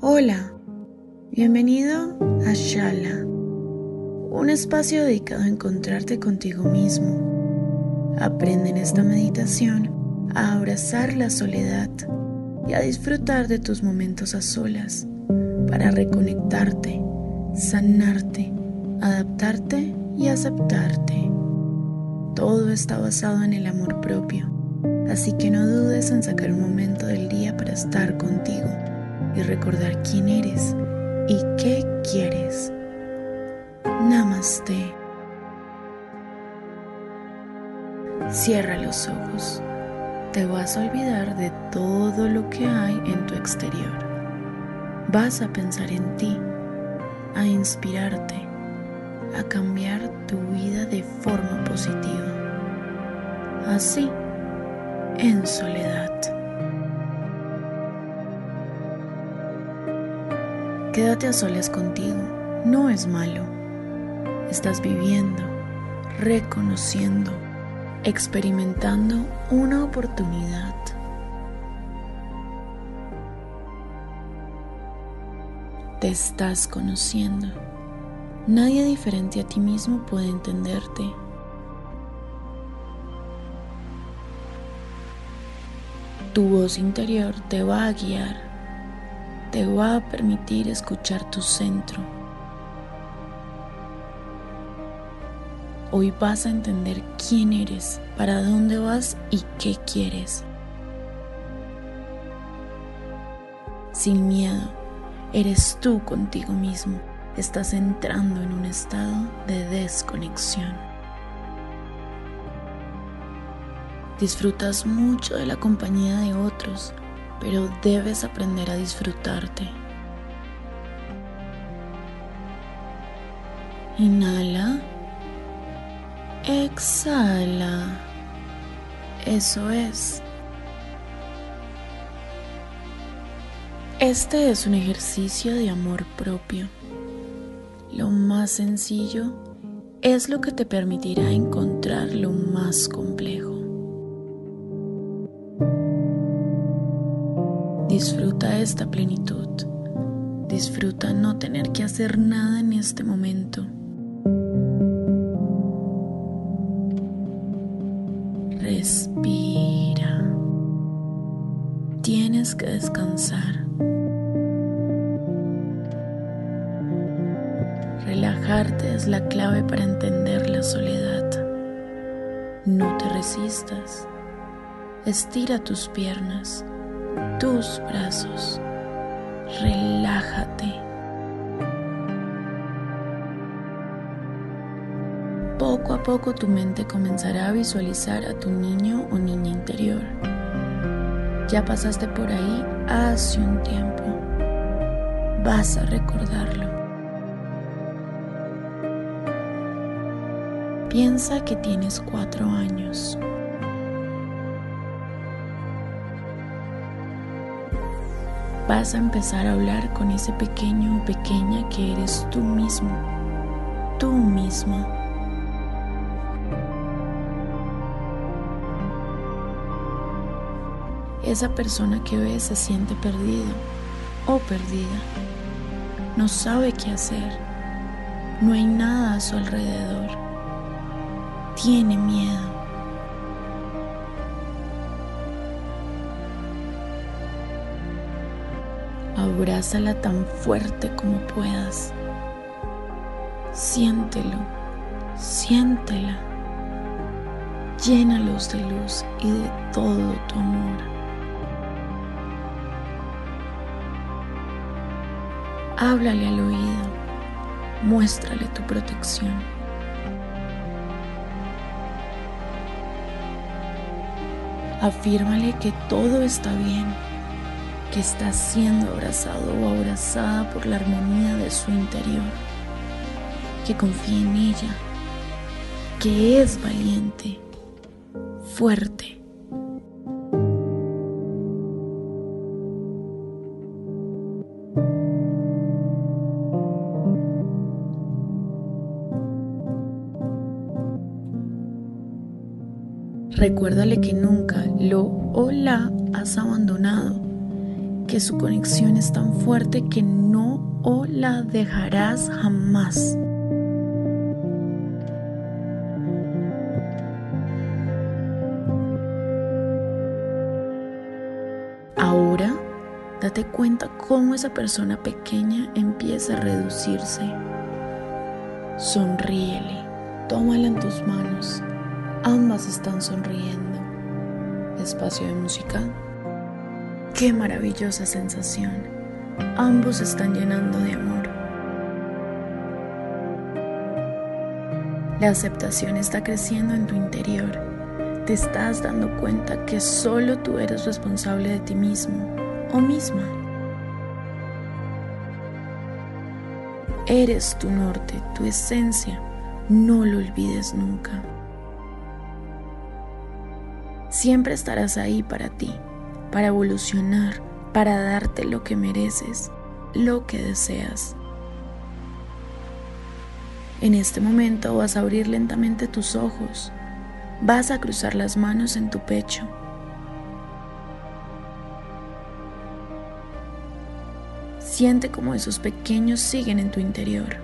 Hola, bienvenido a Shala, un espacio dedicado a encontrarte contigo mismo. Aprende en esta meditación a abrazar la soledad y a disfrutar de tus momentos a solas para reconectarte, sanarte, adaptarte y aceptarte. Todo está basado en el amor propio, así que no dudes en sacar un momento del día para estar contigo y recordar quién eres y qué quieres. Namaste. Cierra los ojos. Te vas a olvidar de todo lo que hay en tu exterior. Vas a pensar en ti, a inspirarte, a cambiar tu vida de forma positiva. Así, en soledad. Quédate a solas contigo, no es malo. Estás viviendo, reconociendo, experimentando una oportunidad. Te estás conociendo. Nadie diferente a ti mismo puede entenderte. Tu voz interior te va a guiar te va a permitir escuchar tu centro. Hoy vas a entender quién eres, para dónde vas y qué quieres. Sin miedo, eres tú contigo mismo. Estás entrando en un estado de desconexión. Disfrutas mucho de la compañía de otros pero debes aprender a disfrutarte. Inhala. Exhala. Eso es. Este es un ejercicio de amor propio. Lo más sencillo es lo que te permitirá encontrar lo más complejo. Disfruta esta plenitud. Disfruta no tener que hacer nada en este momento. Respira. Tienes que descansar. Relajarte es la clave para entender la soledad. No te resistas. Estira tus piernas tus brazos. Relájate. Poco a poco tu mente comenzará a visualizar a tu niño o niña interior. Ya pasaste por ahí hace un tiempo. Vas a recordarlo. Piensa que tienes cuatro años. Vas a empezar a hablar con ese pequeño o pequeña que eres tú mismo, tú misma. Esa persona que ves se siente perdido o perdida. No sabe qué hacer. No hay nada a su alrededor. Tiene miedo. Abrázala tan fuerte como puedas. Siéntelo, siéntela. Llénalos de luz y de todo tu amor. Háblale al oído, muéstrale tu protección. Afírmale que todo está bien, que está siendo abrazado o abrazada por la armonía de su interior, que confíe en ella, que es valiente, fuerte. Recuérdale que nunca lo o la has abandonado, que su conexión es tan fuerte que no o la dejarás jamás. Ahora, date cuenta cómo esa persona pequeña empieza a reducirse. Sonríele, tómala en tus manos Ambas están sonriendo. Espacio de música. Qué maravillosa sensación. Ambos están llenando de amor. La aceptación está creciendo en tu interior. Te estás dando cuenta que solo tú eres responsable de ti mismo o misma. Eres tu norte, tu esencia. No lo olvides nunca. Siempre estarás ahí para ti, para evolucionar, para darte lo que mereces, lo que deseas. En este momento vas a abrir lentamente tus ojos, vas a cruzar las manos en tu pecho. Siente cómo esos pequeños siguen en tu interior,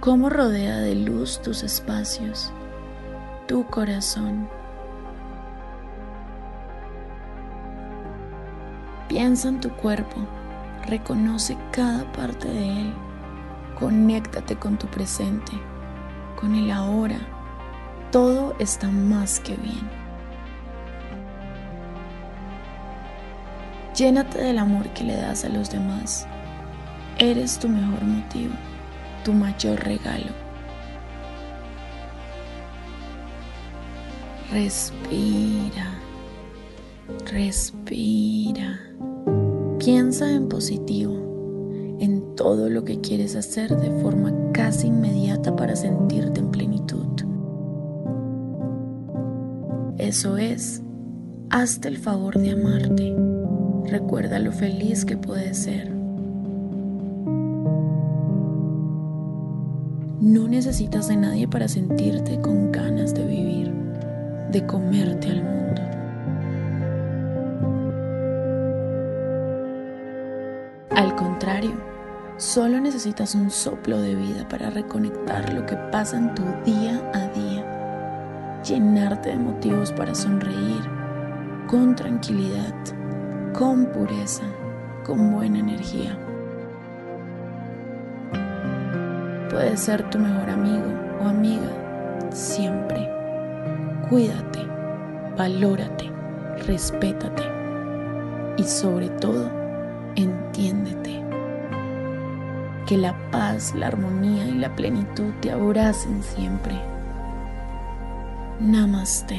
cómo rodea de luz tus espacios, tu corazón. Piensa en tu cuerpo, reconoce cada parte de él, conéctate con tu presente, con el ahora. Todo está más que bien. Llénate del amor que le das a los demás. Eres tu mejor motivo, tu mayor regalo. Respira, respira. Piensa en positivo, en todo lo que quieres hacer de forma casi inmediata para sentirte en plenitud. Eso es, hazte el favor de amarte. Recuerda lo feliz que puedes ser. No necesitas de nadie para sentirte con ganas de vivir, de comerte al mundo. Al contrario, solo necesitas un soplo de vida para reconectar lo que pasa en tu día a día, llenarte de motivos para sonreír con tranquilidad, con pureza, con buena energía. Puedes ser tu mejor amigo o amiga siempre. Cuídate, valórate, respétate y sobre todo, entiéndete. Que la paz, la armonía y la plenitud te abracen siempre. Namaste.